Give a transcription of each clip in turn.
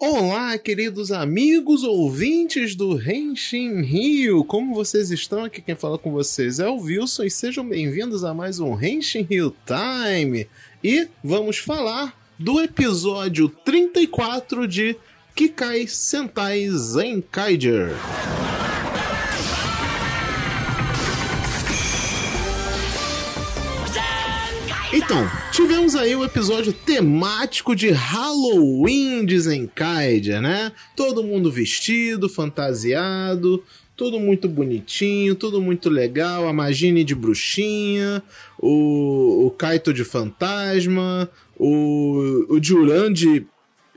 Olá, queridos amigos ouvintes do Renshin Rio, como vocês estão? Aqui quem fala com vocês é o Wilson e sejam bem-vindos a mais um Renshin Rio Time. E vamos falar do episódio 34 de Kikai Sentai Zenkaiger. Então, tivemos aí o um episódio temático de Halloween de Zenkaiger, né? Todo mundo vestido, fantasiado, tudo muito bonitinho, tudo muito legal. A Magine de bruxinha, o, o Kaito de fantasma, o, o Juran de,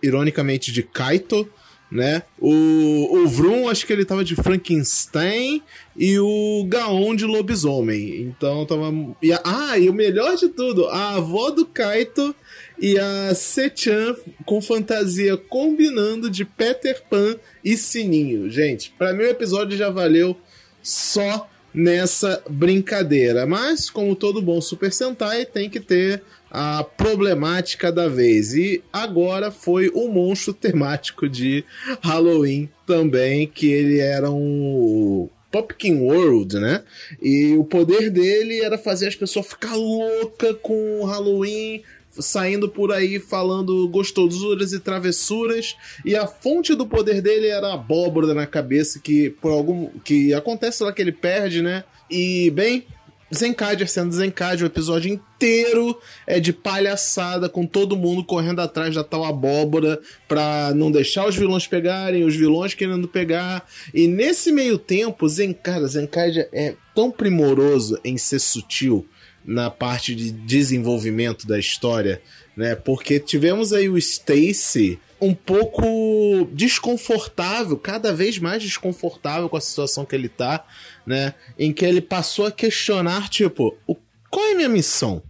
ironicamente, de Kaito, né? O, o Vroom, acho que ele tava de Frankenstein e o Gaon de lobisomem. Então tava. E a... ah, e o melhor de tudo, a avó do Kaito e a Sechan com fantasia combinando de Peter Pan e Sininho. Gente, para mim o episódio já valeu só nessa brincadeira. Mas, como todo bom Super Sentai, tem que ter a problemática da vez. E agora foi o monstro temático de Halloween também, que ele era um Popkin World, né? E o poder dele era fazer as pessoas ficar louca com Halloween, saindo por aí falando gostosuras e travessuras, e a fonte do poder dele era a abóbora na cabeça que por algum que acontece lá que ele perde, né? E bem, Zenkaiger sendo Zenkaiger, o episódio inteiro é de palhaçada, com todo mundo correndo atrás da tal abóbora pra não deixar os vilões pegarem, os vilões querendo pegar. E nesse meio tempo, Zenkaiger, Zenkaiger é tão primoroso em ser sutil na parte de desenvolvimento da história, né? Porque tivemos aí o Stacy um pouco desconfortável, cada vez mais desconfortável com a situação que ele tá, né? Em que ele passou a questionar, tipo, o, qual é a minha missão?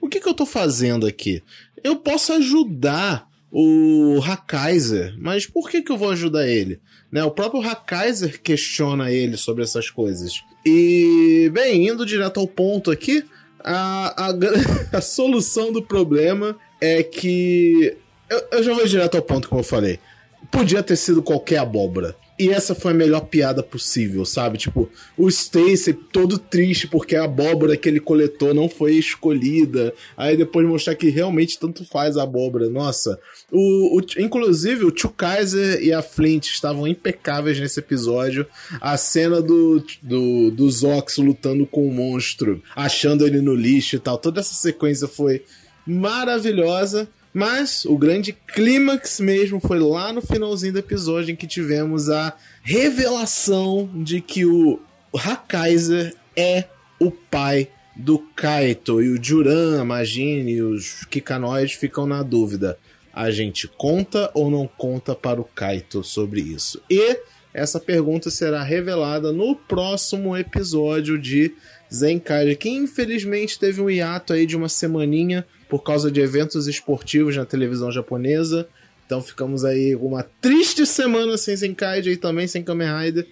O que, que eu tô fazendo aqui? Eu posso ajudar o Hakaiser, mas por que, que eu vou ajudar ele? Né? O próprio Hakaiser questiona ele sobre essas coisas. E, bem, indo direto ao ponto aqui, a, a, a solução do problema é que. Eu, eu já vou direto ao ponto, como eu falei. Podia ter sido qualquer abóbora. E essa foi a melhor piada possível, sabe? Tipo, o Stacy todo triste porque a abóbora que ele coletou não foi escolhida. Aí depois mostrar que realmente tanto faz a abóbora. Nossa. O, o, inclusive, o Tio Kaiser e a Flint estavam impecáveis nesse episódio. A cena do, do, do Zox lutando com o monstro, achando ele no lixo e tal. Toda essa sequência foi maravilhosa. Mas o grande clímax mesmo foi lá no finalzinho do episódio em que tivemos a revelação de que o Hakaiser é o pai do Kaito. E o Juran, a Magine e os Kikanoides ficam na dúvida. A gente conta ou não conta para o Kaito sobre isso? E essa pergunta será revelada no próximo episódio de Zenkai, que infelizmente teve um hiato aí de uma semaninha por causa de eventos esportivos na televisão japonesa. Então ficamos aí uma triste semana sem Zenkaide e também sem Kamen Rider.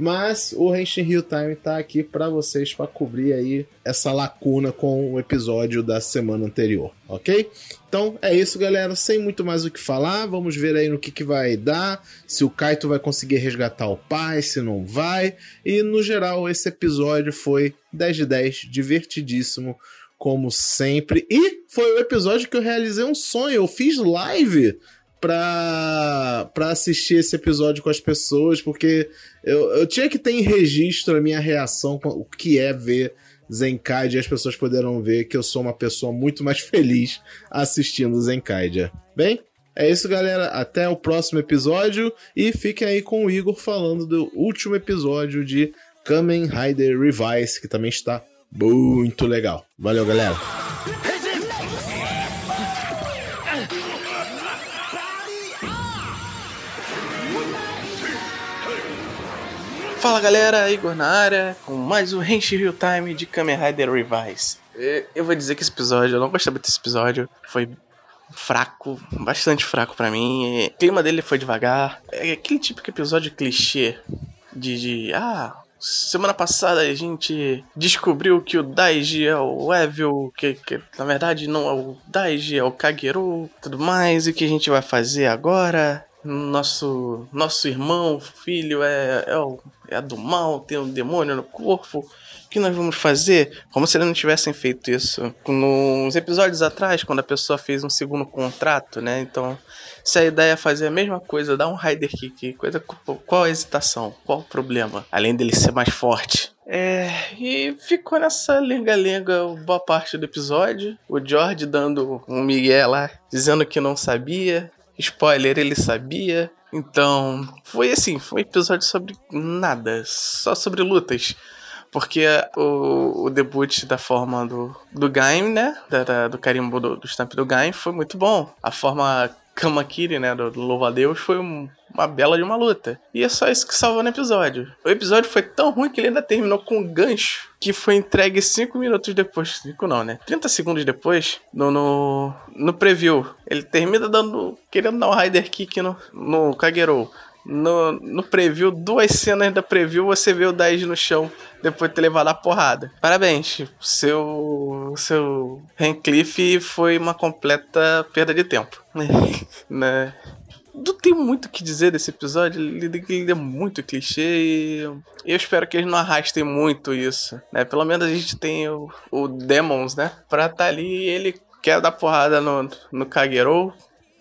Mas o Henshin Hill Time tá aqui para vocês para cobrir aí essa lacuna com o episódio da semana anterior, ok? Então é isso, galera. Sem muito mais o que falar, vamos ver aí no que, que vai dar. Se o Kaito vai conseguir resgatar o pai, se não vai. E no geral, esse episódio foi 10 de 10, divertidíssimo como sempre. E foi o episódio que eu realizei um sonho. Eu fiz live pra, pra assistir esse episódio com as pessoas, porque eu, eu tinha que ter em registro a minha reação com o que é ver Zenkaidia e as pessoas poderão ver que eu sou uma pessoa muito mais feliz assistindo Zenkaidia. Bem, é isso, galera. Até o próximo episódio e fiquem aí com o Igor falando do último episódio de Kamen Rider Revise, que também está muito legal. Valeu, galera. Fala galera, Igor na área, com mais um Henshi Real Time de Kamen Rider Revise. Eu vou dizer que esse episódio, eu não gostei muito desse episódio, foi fraco, bastante fraco para mim. O clima dele foi devagar. É aquele típico episódio clichê de, de ah, Semana passada a gente descobriu que o Daiji é o Evil, que, que na verdade não é o Daiji, é o Kageru, tudo mais. E o que a gente vai fazer agora? nosso nosso irmão, filho é, é, o, é do mal, tem um demônio no corpo. O que nós vamos fazer? Como se eles não tivessem feito isso nos episódios atrás, quando a pessoa fez um segundo contrato, né? Então, se a ideia é fazer a mesma coisa, dar um Rider Kick, coisa, qual a hesitação? Qual o problema? Além dele ser mais forte. É, e ficou nessa lenga-lenga boa parte do episódio. O George dando um Miguel lá, dizendo que não sabia. Spoiler, ele sabia. Então, foi assim, foi um episódio sobre nada, só sobre lutas. Porque o, o debut da forma do, do Gaim, né? Da, da, do carimbo do, do stamp do Gaim foi muito bom. A forma Kamakiri, né, do, do Louva a Deus, foi um, uma bela de uma luta. E é só isso que salvou no episódio. O episódio foi tão ruim que ele ainda terminou com um gancho que foi entregue 5 minutos depois. 5 não, né? 30 segundos depois, no, no, no preview. Ele termina dando. querendo dar um Rider Kick no, no Kagero. No, no preview, duas cenas da preview, você vê o Daiji no chão depois de ter levado a porrada. Parabéns, seu seu Rancliffe foi uma completa perda de tempo. né? Não tem muito o que dizer desse episódio, ele, ele é muito clichê e eu espero que eles não arrastem muito isso, né? Pelo menos a gente tem o, o Demons, né? Pra tá ali ele quer dar porrada no, no Kagero,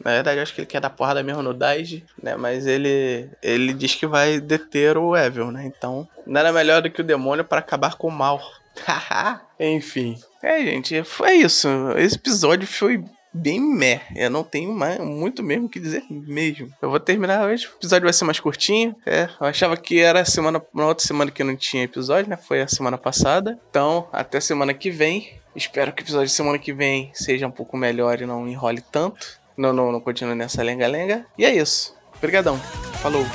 na verdade, acho que ele quer dar porrada mesmo no Daiji, né? Mas ele ele diz que vai deter o Evil, né? Então, nada melhor do que o demônio para acabar com o mal. Enfim. É, gente, foi isso. Esse episódio foi bem meh. Eu não tenho mais, muito mesmo o que dizer mesmo. Eu vou terminar hoje. O episódio vai ser mais curtinho. É, eu achava que era semana, uma outra semana que não tinha episódio, né? Foi a semana passada. Então, até semana que vem. Espero que o episódio de semana que vem seja um pouco melhor e não enrole tanto não, não, não continue nessa lenga-lenga. E é isso. Obrigadão. Falou.